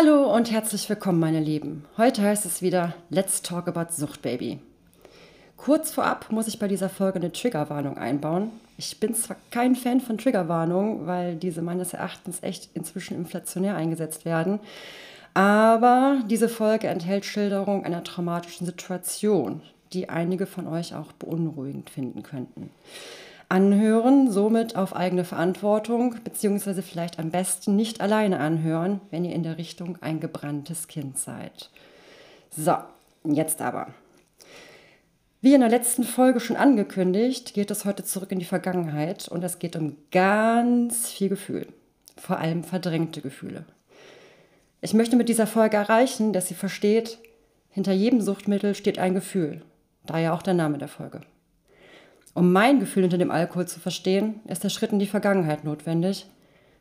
Hallo und herzlich willkommen, meine Lieben. Heute heißt es wieder Let's Talk About Suchtbaby. Kurz vorab muss ich bei dieser Folge eine Triggerwarnung einbauen. Ich bin zwar kein Fan von Triggerwarnungen, weil diese meines Erachtens echt inzwischen inflationär eingesetzt werden, aber diese Folge enthält Schilderung einer traumatischen Situation, die einige von euch auch beunruhigend finden könnten. Anhören, somit auf eigene Verantwortung, beziehungsweise vielleicht am besten nicht alleine anhören, wenn ihr in der Richtung ein gebranntes Kind seid. So, jetzt aber. Wie in der letzten Folge schon angekündigt, geht es heute zurück in die Vergangenheit und es geht um ganz viel Gefühl, vor allem verdrängte Gefühle. Ich möchte mit dieser Folge erreichen, dass sie versteht, hinter jedem Suchtmittel steht ein Gefühl, daher auch der Name der Folge. Um mein Gefühl hinter dem Alkohol zu verstehen, ist der Schritt in die Vergangenheit notwendig.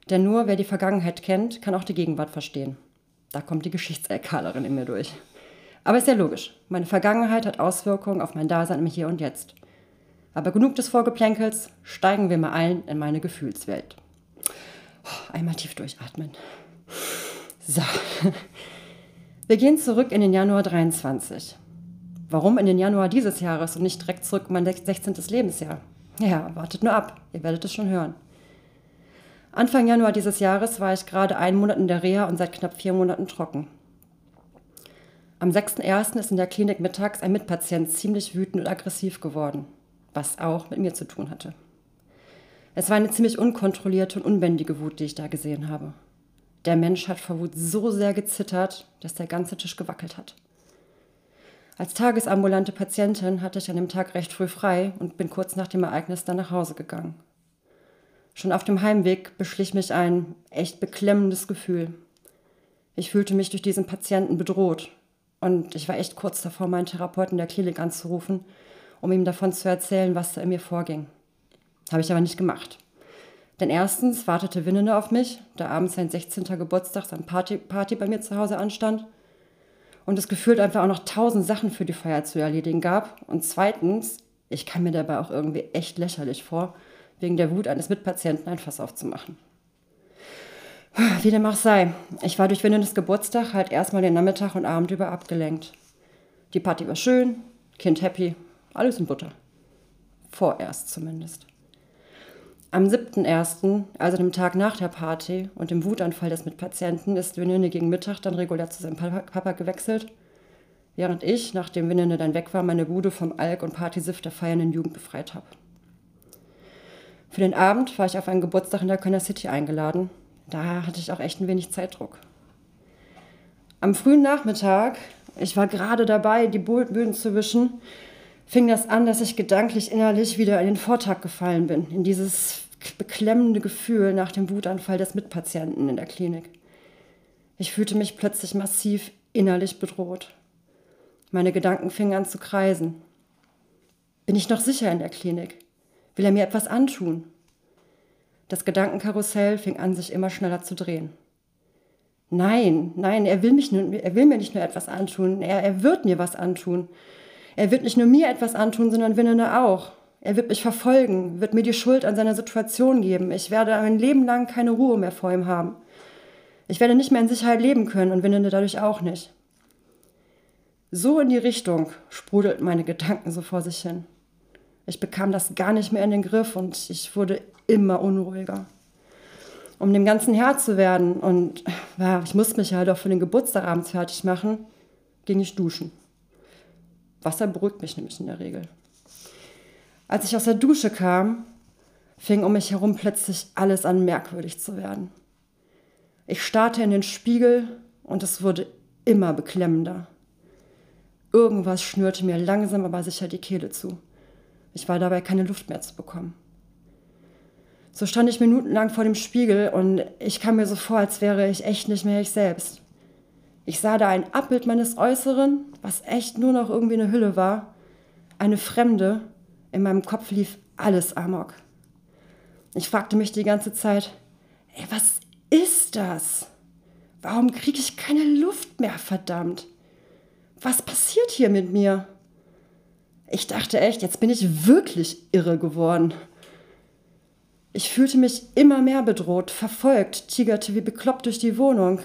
Denn nur wer die Vergangenheit kennt, kann auch die Gegenwart verstehen. Da kommt die Geschichtserkalerin in mir durch. Aber ist ja logisch. Meine Vergangenheit hat Auswirkungen auf mein Dasein im Hier und Jetzt. Aber genug des Vorgeplänkels, steigen wir mal ein in meine Gefühlswelt. Oh, einmal tief durchatmen. So. Wir gehen zurück in den Januar 23. Warum in den Januar dieses Jahres und nicht direkt zurück in mein 16. Lebensjahr? Ja, wartet nur ab, ihr werdet es schon hören. Anfang Januar dieses Jahres war ich gerade einen Monat in der Reha und seit knapp vier Monaten trocken. Am 6.1. ist in der Klinik mittags ein Mitpatient ziemlich wütend und aggressiv geworden, was auch mit mir zu tun hatte. Es war eine ziemlich unkontrollierte und unbändige Wut, die ich da gesehen habe. Der Mensch hat vor Wut so sehr gezittert, dass der ganze Tisch gewackelt hat. Als tagesambulante Patientin hatte ich an dem Tag recht früh frei und bin kurz nach dem Ereignis dann nach Hause gegangen. Schon auf dem Heimweg beschlich mich ein echt beklemmendes Gefühl. Ich fühlte mich durch diesen Patienten bedroht und ich war echt kurz davor, meinen Therapeuten der Klinik anzurufen, um ihm davon zu erzählen, was da in mir vorging. Habe ich aber nicht gemacht. Denn erstens wartete Winnene auf mich, da abends sein 16. Geburtstag, sein Party, Party bei mir zu Hause anstand und es gefühlt einfach auch noch tausend Sachen für die Feier zu erledigen gab. Und zweitens, ich kam mir dabei auch irgendwie echt lächerlich vor, wegen der Wut eines Mitpatienten ein Fass aufzumachen. Wie dem auch sei, ich war durch Winnenes Geburtstag halt erstmal den Nachmittag und Abend über abgelenkt. Die Party war schön, Kind happy, alles in Butter. Vorerst zumindest. Am 7.1., also dem Tag nach der Party und dem Wutanfall des Mitpatienten, ist Winene gegen Mittag dann regulär zu seinem Papa gewechselt, während ich, nachdem Winene dann weg war, meine Bude vom Alk- und Partysift der feiernden Jugend befreit habe. Für den Abend war ich auf einen Geburtstag in der Kölner City eingeladen. Da hatte ich auch echt ein wenig Zeitdruck. Am frühen Nachmittag, ich war gerade dabei, die Böden zu wischen, fing das an, dass ich gedanklich innerlich wieder in den Vortag gefallen bin, in dieses beklemmende Gefühl nach dem Wutanfall des Mitpatienten in der Klinik. Ich fühlte mich plötzlich massiv innerlich bedroht. Meine Gedanken fingen an zu kreisen. Bin ich noch sicher in der Klinik? Will er mir etwas antun? Das Gedankenkarussell fing an, sich immer schneller zu drehen. Nein, nein, er will, mich nur, er will mir nicht nur etwas antun, er, er wird mir was antun. Er wird nicht nur mir etwas antun, sondern Winnene auch. Er wird mich verfolgen, wird mir die Schuld an seiner Situation geben. Ich werde mein Leben lang keine Ruhe mehr vor ihm haben. Ich werde nicht mehr in Sicherheit leben können und Winnene dadurch auch nicht. So in die Richtung sprudelten meine Gedanken so vor sich hin. Ich bekam das gar nicht mehr in den Griff und ich wurde immer unruhiger. Um dem Ganzen Herr zu werden und ja, ich musste mich halt auch für den Geburtstag abends fertig machen, ging ich duschen. Wasser beruhigt mich nämlich in der Regel. Als ich aus der Dusche kam, fing um mich herum plötzlich alles an merkwürdig zu werden. Ich starrte in den Spiegel und es wurde immer beklemmender. Irgendwas schnürte mir langsam aber sicher die Kehle zu. Ich war dabei, keine Luft mehr zu bekommen. So stand ich minutenlang vor dem Spiegel und ich kam mir so vor, als wäre ich echt nicht mehr ich selbst. Ich sah da ein Abbild meines Äußeren, was echt nur noch irgendwie eine Hülle war. Eine Fremde. In meinem Kopf lief alles amok. Ich fragte mich die ganze Zeit, ey, was ist das? Warum kriege ich keine Luft mehr, verdammt? Was passiert hier mit mir? Ich dachte echt, jetzt bin ich wirklich irre geworden. Ich fühlte mich immer mehr bedroht, verfolgt, tigerte wie bekloppt durch die Wohnung.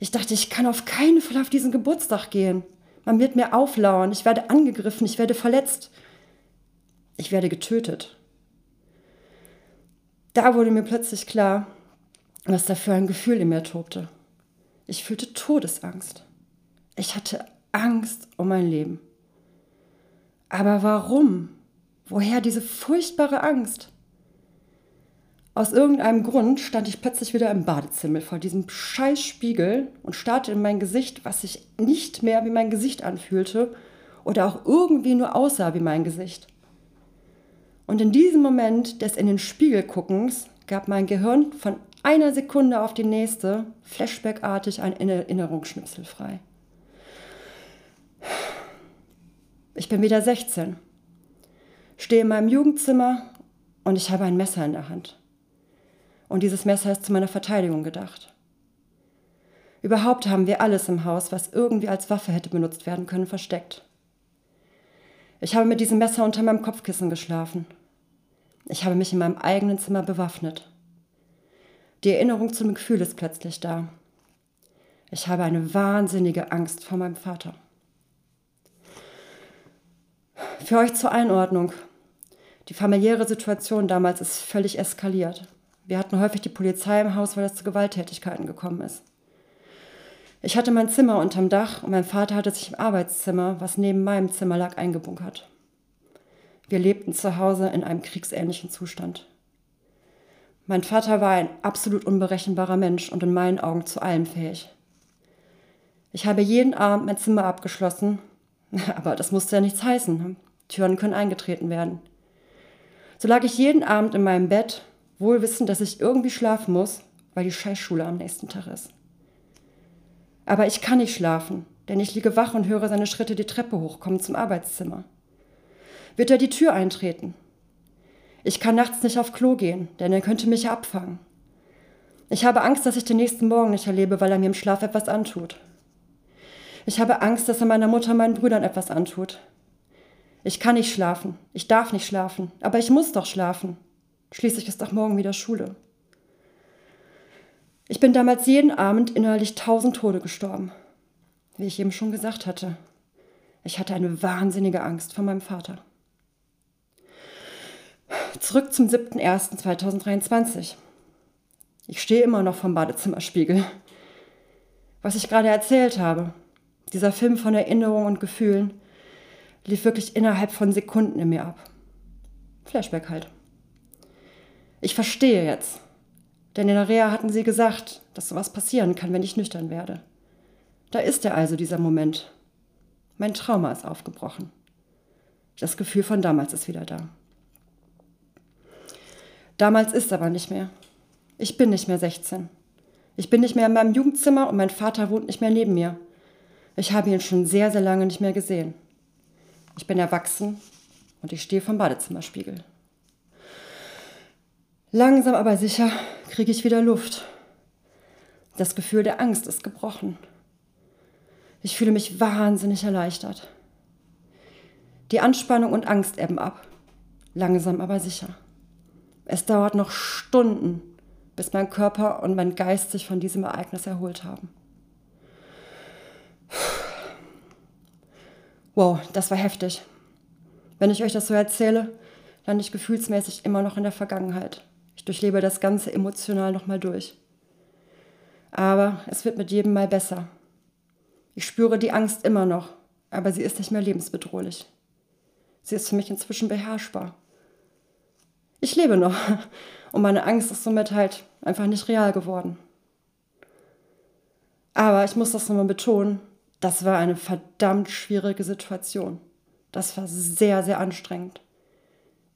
Ich dachte, ich kann auf keinen Fall auf diesen Geburtstag gehen. Man wird mir auflauern, ich werde angegriffen, ich werde verletzt. Ich werde getötet. Da wurde mir plötzlich klar, was da für ein Gefühl in mir tobte. Ich fühlte Todesangst. Ich hatte Angst um mein Leben. Aber warum? Woher diese furchtbare Angst? Aus irgendeinem Grund stand ich plötzlich wieder im Badezimmer vor diesem scheiß Spiegel und starrte in mein Gesicht, was sich nicht mehr wie mein Gesicht anfühlte oder auch irgendwie nur aussah wie mein Gesicht. Und in diesem Moment des in den Spiegel guckens gab mein Gehirn von einer Sekunde auf die nächste flashbackartig ein Erinnerungsschnipsel frei. Ich bin wieder 16, stehe in meinem Jugendzimmer und ich habe ein Messer in der Hand. Und dieses Messer ist zu meiner Verteidigung gedacht. Überhaupt haben wir alles im Haus, was irgendwie als Waffe hätte benutzt werden können, versteckt. Ich habe mit diesem Messer unter meinem Kopfkissen geschlafen. Ich habe mich in meinem eigenen Zimmer bewaffnet. Die Erinnerung zum Gefühl ist plötzlich da. Ich habe eine wahnsinnige Angst vor meinem Vater. Für euch zur Einordnung. Die familiäre Situation damals ist völlig eskaliert. Wir hatten häufig die Polizei im Haus, weil es zu Gewalttätigkeiten gekommen ist. Ich hatte mein Zimmer unterm Dach und mein Vater hatte sich im Arbeitszimmer, was neben meinem Zimmer lag, eingebunkert. Wir lebten zu Hause in einem kriegsähnlichen Zustand. Mein Vater war ein absolut unberechenbarer Mensch und in meinen Augen zu allem fähig. Ich habe jeden Abend mein Zimmer abgeschlossen, aber das musste ja nichts heißen. Türen können eingetreten werden. So lag ich jeden Abend in meinem Bett wohl wissend, dass ich irgendwie schlafen muss, weil die Scheißschule am nächsten Tag ist. Aber ich kann nicht schlafen, denn ich liege wach und höre seine Schritte die Treppe hochkommen zum Arbeitszimmer. Wird er die Tür eintreten? Ich kann nachts nicht auf Klo gehen, denn er könnte mich abfangen. Ich habe Angst, dass ich den nächsten Morgen nicht erlebe, weil er mir im Schlaf etwas antut. Ich habe Angst, dass er meiner Mutter meinen Brüdern etwas antut. Ich kann nicht schlafen, ich darf nicht schlafen, aber ich muss doch schlafen. Schließlich ist auch morgen wieder Schule. Ich bin damals jeden Abend innerlich tausend Tode gestorben. Wie ich eben schon gesagt hatte, ich hatte eine wahnsinnige Angst vor meinem Vater. Zurück zum 7.01.2023. Ich stehe immer noch vom Badezimmerspiegel. Was ich gerade erzählt habe, dieser Film von Erinnerungen und Gefühlen, lief wirklich innerhalb von Sekunden in mir ab. Flashback halt. Ich verstehe jetzt. Denn in der Reha hatten sie gesagt, dass sowas passieren kann, wenn ich nüchtern werde. Da ist er also, dieser Moment. Mein Trauma ist aufgebrochen. Das Gefühl von damals ist wieder da. Damals ist aber nicht mehr. Ich bin nicht mehr 16. Ich bin nicht mehr in meinem Jugendzimmer und mein Vater wohnt nicht mehr neben mir. Ich habe ihn schon sehr, sehr lange nicht mehr gesehen. Ich bin erwachsen und ich stehe vom Badezimmerspiegel. Langsam aber sicher kriege ich wieder Luft. Das Gefühl der Angst ist gebrochen. Ich fühle mich wahnsinnig erleichtert. Die Anspannung und Angst ebben ab. Langsam aber sicher. Es dauert noch Stunden, bis mein Körper und mein Geist sich von diesem Ereignis erholt haben. Wow, das war heftig. Wenn ich euch das so erzähle, lande ich gefühlsmäßig immer noch in der Vergangenheit. Ich durchlebe das Ganze emotional nochmal durch. Aber es wird mit jedem Mal besser. Ich spüre die Angst immer noch, aber sie ist nicht mehr lebensbedrohlich. Sie ist für mich inzwischen beherrschbar. Ich lebe noch und meine Angst ist somit halt einfach nicht real geworden. Aber ich muss das nochmal betonen, das war eine verdammt schwierige Situation. Das war sehr, sehr anstrengend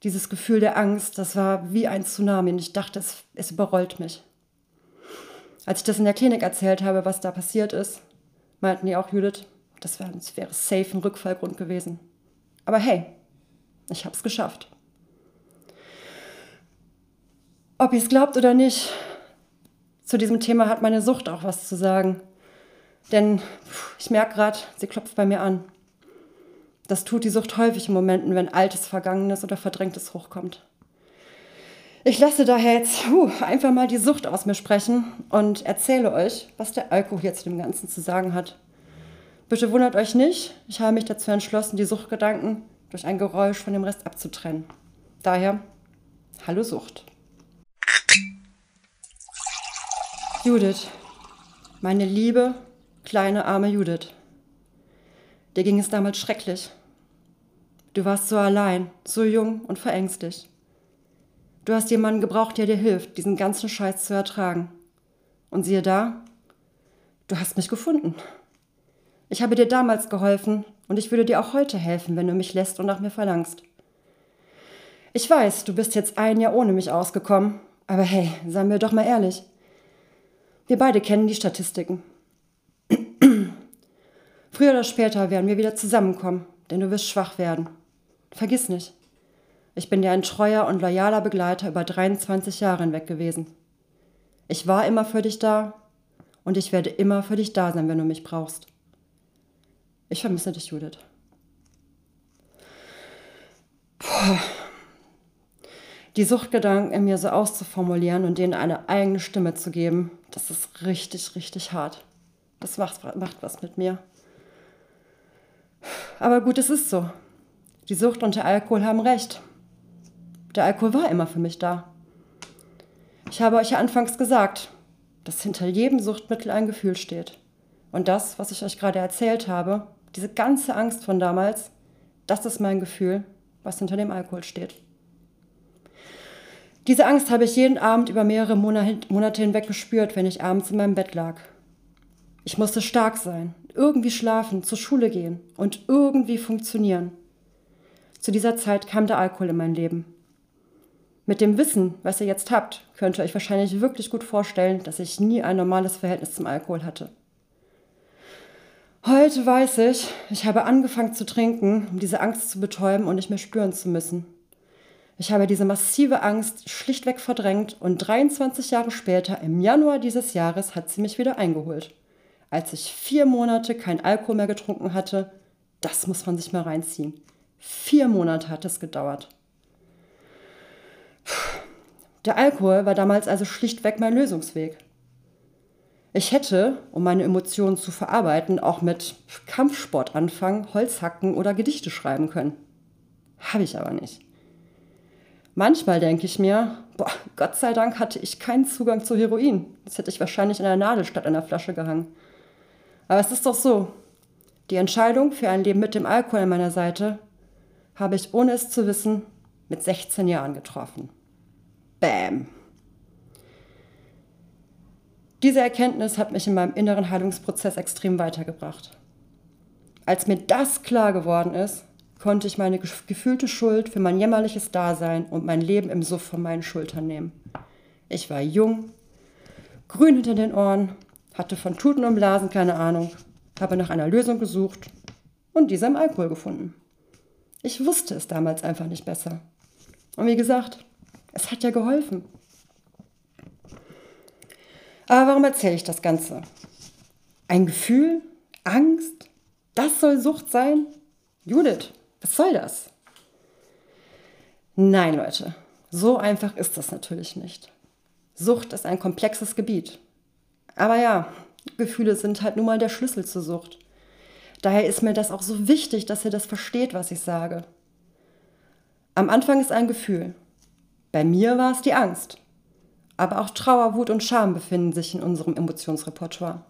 dieses Gefühl der Angst, das war wie ein Tsunami und ich dachte, es, es überrollt mich. Als ich das in der Klinik erzählt habe, was da passiert ist, meinten die auch, Judith, das wäre, das wäre safe ein Rückfallgrund gewesen. Aber hey, ich habe es geschafft. Ob ihr es glaubt oder nicht, zu diesem Thema hat meine Sucht auch was zu sagen. Denn ich merke gerade, sie klopft bei mir an. Das tut die Sucht häufig in Momenten, wenn Altes, Vergangenes oder Verdrängtes hochkommt. Ich lasse daher jetzt uh, einfach mal die Sucht aus mir sprechen und erzähle euch, was der Alkohol jetzt zu dem Ganzen zu sagen hat. Bitte wundert euch nicht, ich habe mich dazu entschlossen, die Suchtgedanken durch ein Geräusch von dem Rest abzutrennen. Daher, hallo Sucht. Judith, meine liebe, kleine, arme Judith. Dir ging es damals schrecklich. Du warst so allein, so jung und verängstigt. Du hast jemanden gebraucht, der dir hilft, diesen ganzen Scheiß zu ertragen. Und siehe da, du hast mich gefunden. Ich habe dir damals geholfen und ich würde dir auch heute helfen, wenn du mich lässt und nach mir verlangst. Ich weiß, du bist jetzt ein Jahr ohne mich ausgekommen, aber hey, seien wir doch mal ehrlich. Wir beide kennen die Statistiken. Früher oder später werden wir wieder zusammenkommen, denn du wirst schwach werden. Vergiss nicht, ich bin dir ein treuer und loyaler Begleiter über 23 Jahre hinweg gewesen. Ich war immer für dich da und ich werde immer für dich da sein, wenn du mich brauchst. Ich vermisse dich, Judith. Puh die Suchtgedanken in mir so auszuformulieren und denen eine eigene Stimme zu geben, das ist richtig, richtig hart. Das macht, macht was mit mir. Aber gut, es ist so. Die Sucht und der Alkohol haben recht. Der Alkohol war immer für mich da. Ich habe euch ja anfangs gesagt, dass hinter jedem Suchtmittel ein Gefühl steht. Und das, was ich euch gerade erzählt habe, diese ganze Angst von damals, das ist mein Gefühl, was hinter dem Alkohol steht. Diese Angst habe ich jeden Abend über mehrere Monate hinweg gespürt, wenn ich abends in meinem Bett lag. Ich musste stark sein, irgendwie schlafen, zur Schule gehen und irgendwie funktionieren. Zu dieser Zeit kam der Alkohol in mein Leben. Mit dem Wissen, was ihr jetzt habt, könnt ihr euch wahrscheinlich wirklich gut vorstellen, dass ich nie ein normales Verhältnis zum Alkohol hatte. Heute weiß ich, ich habe angefangen zu trinken, um diese Angst zu betäuben und nicht mehr spüren zu müssen. Ich habe diese massive Angst schlichtweg verdrängt und 23 Jahre später, im Januar dieses Jahres, hat sie mich wieder eingeholt. Als ich vier Monate kein Alkohol mehr getrunken hatte, das muss man sich mal reinziehen. Vier Monate hat es gedauert. Der Alkohol war damals also schlichtweg mein Lösungsweg. Ich hätte, um meine Emotionen zu verarbeiten, auch mit Kampfsport anfangen, Holzhacken oder Gedichte schreiben können. Habe ich aber nicht. Manchmal denke ich mir, boah, Gott sei Dank hatte ich keinen Zugang zu Heroin. Das hätte ich wahrscheinlich in einer Nadel statt einer Flasche gehangen. Aber es ist doch so. Die Entscheidung für ein Leben mit dem Alkohol an meiner Seite habe ich, ohne es zu wissen, mit 16 Jahren getroffen. Bam. Diese Erkenntnis hat mich in meinem inneren Heilungsprozess extrem weitergebracht. Als mir das klar geworden ist, konnte ich meine gefühlte Schuld für mein jämmerliches Dasein und mein Leben im Suff von meinen Schultern nehmen. Ich war jung, grün hinter den Ohren, hatte von Tuten und Blasen keine Ahnung, habe nach einer Lösung gesucht und diese im Alkohol gefunden. Ich wusste es damals einfach nicht besser. Und wie gesagt, es hat ja geholfen. Aber warum erzähle ich das Ganze? Ein Gefühl? Angst? Das soll Sucht sein? Judith, was soll das? Nein, Leute, so einfach ist das natürlich nicht. Sucht ist ein komplexes Gebiet. Aber ja, Gefühle sind halt nun mal der Schlüssel zur Sucht. Daher ist mir das auch so wichtig, dass ihr das versteht, was ich sage. Am Anfang ist ein Gefühl. Bei mir war es die Angst. Aber auch Trauer, Wut und Scham befinden sich in unserem Emotionsrepertoire.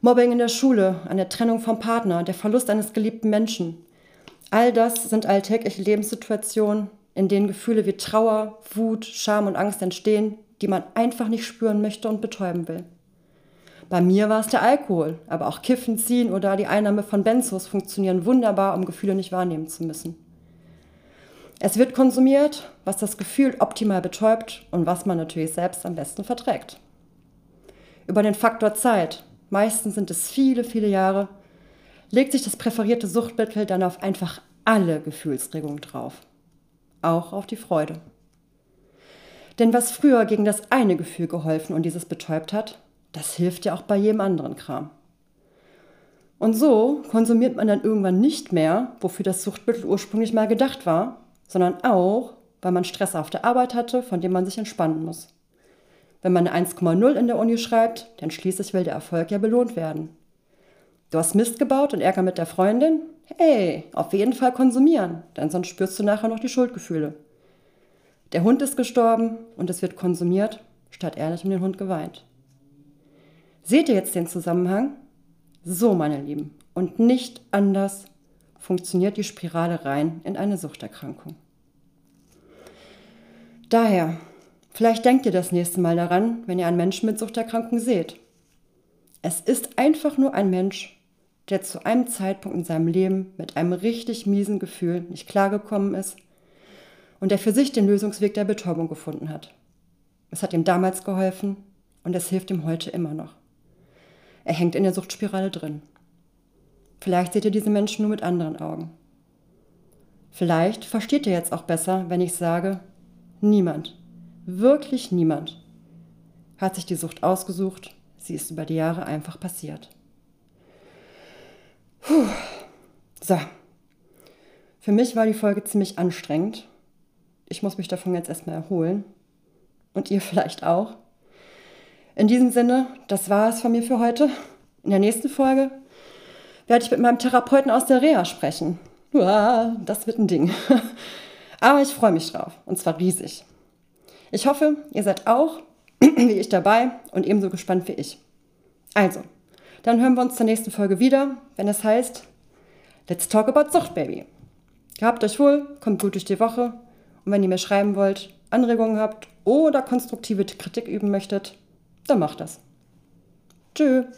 Mobbing in der Schule, eine Trennung vom Partner, der Verlust eines geliebten Menschen, All das sind alltägliche Lebenssituationen, in denen Gefühle wie Trauer, Wut, Scham und Angst entstehen, die man einfach nicht spüren möchte und betäuben will. Bei mir war es der Alkohol, aber auch Kiffen, Ziehen oder die Einnahme von Benzos funktionieren wunderbar, um Gefühle nicht wahrnehmen zu müssen. Es wird konsumiert, was das Gefühl optimal betäubt und was man natürlich selbst am besten verträgt. Über den Faktor Zeit, meistens sind es viele, viele Jahre, legt sich das präferierte Suchtmittel dann auf einfach alle Gefühlsregungen drauf. Auch auf die Freude. Denn was früher gegen das eine Gefühl geholfen und dieses betäubt hat, das hilft ja auch bei jedem anderen Kram. Und so konsumiert man dann irgendwann nicht mehr, wofür das Suchtmittel ursprünglich mal gedacht war, sondern auch, weil man Stress auf der Arbeit hatte, von dem man sich entspannen muss. Wenn man eine 1,0 in der Uni schreibt, dann schließlich will der Erfolg ja belohnt werden. Du hast Mist gebaut und Ärger mit der Freundin? Hey, auf jeden Fall konsumieren, denn sonst spürst du nachher noch die Schuldgefühle. Der Hund ist gestorben und es wird konsumiert, statt ehrlich um den Hund geweint. Seht ihr jetzt den Zusammenhang? So, meine Lieben, und nicht anders funktioniert die Spirale rein in eine Suchterkrankung. Daher, vielleicht denkt ihr das nächste Mal daran, wenn ihr einen Menschen mit Suchterkrankung seht. Es ist einfach nur ein Mensch, der zu einem Zeitpunkt in seinem Leben mit einem richtig miesen Gefühl nicht klargekommen ist und der für sich den Lösungsweg der Betäubung gefunden hat. Es hat ihm damals geholfen und es hilft ihm heute immer noch. Er hängt in der Suchtspirale drin. Vielleicht seht ihr diese Menschen nur mit anderen Augen. Vielleicht versteht ihr jetzt auch besser, wenn ich sage, niemand, wirklich niemand hat sich die Sucht ausgesucht, sie ist über die Jahre einfach passiert. Puh. So. Für mich war die Folge ziemlich anstrengend. Ich muss mich davon jetzt erstmal erholen. Und ihr vielleicht auch. In diesem Sinne, das war es von mir für heute. In der nächsten Folge werde ich mit meinem Therapeuten aus der Reha sprechen. Uah, das wird ein Ding. Aber ich freue mich drauf. Und zwar riesig. Ich hoffe, ihr seid auch wie ich dabei und ebenso gespannt wie ich. Also, dann hören wir uns zur nächsten Folge wieder, wenn es heißt Let's Talk About Sucht, Baby. Gehabt euch wohl, kommt gut durch die Woche und wenn ihr mir schreiben wollt, Anregungen habt oder konstruktive Kritik üben möchtet, dann macht das. Tschüss.